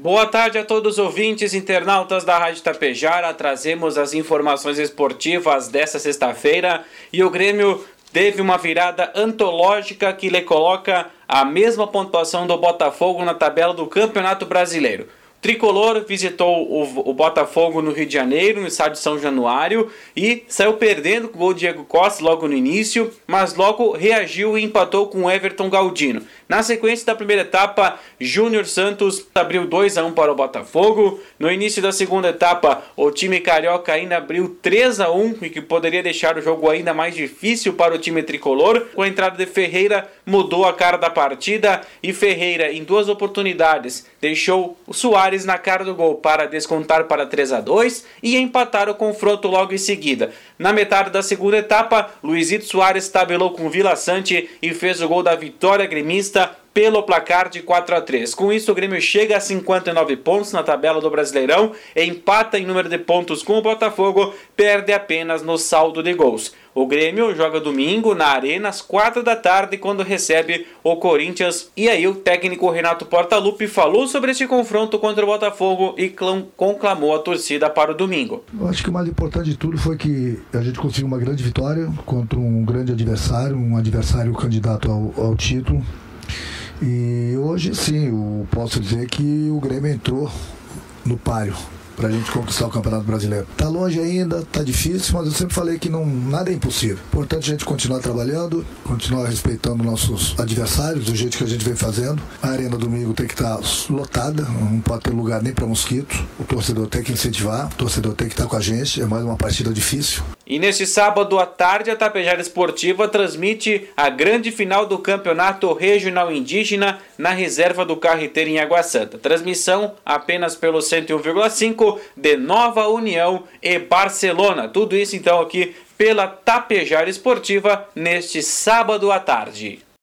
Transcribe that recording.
Boa tarde a todos os ouvintes internautas da Rádio Tapejara. Trazemos as informações esportivas desta sexta-feira e o Grêmio teve uma virada antológica que lhe coloca a mesma pontuação do Botafogo na tabela do Campeonato Brasileiro. Tricolor visitou o, o, Botafogo no Rio de Janeiro, no estádio São Januário, e saiu perdendo com o gol de Diego Costa logo no início, mas logo reagiu e empatou com o Everton Galdino. Na sequência da primeira etapa, Júnior Santos abriu 2 a 1 para o Botafogo. No início da segunda etapa, o time carioca ainda abriu 3 a 1 e que poderia deixar o jogo ainda mais difícil para o time tricolor. Com a entrada de Ferreira, mudou a cara da partida e Ferreira, em duas oportunidades, deixou o Soares na cara do gol para descontar para 3 a 2 e empatar o confronto logo em seguida. Na metade da segunda etapa, Luizito Soares tabelou com Vila Sante e fez o gol da vitória gremista pelo placar de 4 a 3. Com isso, o Grêmio chega a 59 pontos na tabela do Brasileirão, empata em número de pontos com o Botafogo, perde apenas no saldo de gols. O Grêmio joga domingo na Arena às 4 da tarde quando recebe o Corinthians. E aí o técnico Renato Portaluppi falou sobre esse confronto contra o Botafogo e conclamou a torcida para o domingo. Eu acho que o mais importante de tudo foi que a gente conseguiu uma grande vitória contra um grande adversário, um adversário candidato ao, ao título. E hoje sim, eu posso dizer que o Grêmio entrou no páreo para a gente conquistar o Campeonato Brasileiro. Tá longe ainda, tá difícil, mas eu sempre falei que não nada é impossível. Importante a gente continuar trabalhando, continuar respeitando nossos adversários do jeito que a gente vem fazendo. A arena domingo tem que estar tá lotada, não pode ter lugar nem para mosquito. O torcedor tem que incentivar, o torcedor tem que estar tá com a gente. É mais uma partida difícil. E neste sábado à tarde, a Tapejara Esportiva transmite a grande final do Campeonato Regional Indígena na reserva do Carreteiro em Água Santa. Transmissão apenas pelo 101,5 de Nova União e Barcelona. Tudo isso então aqui pela Tapejara Esportiva neste sábado à tarde.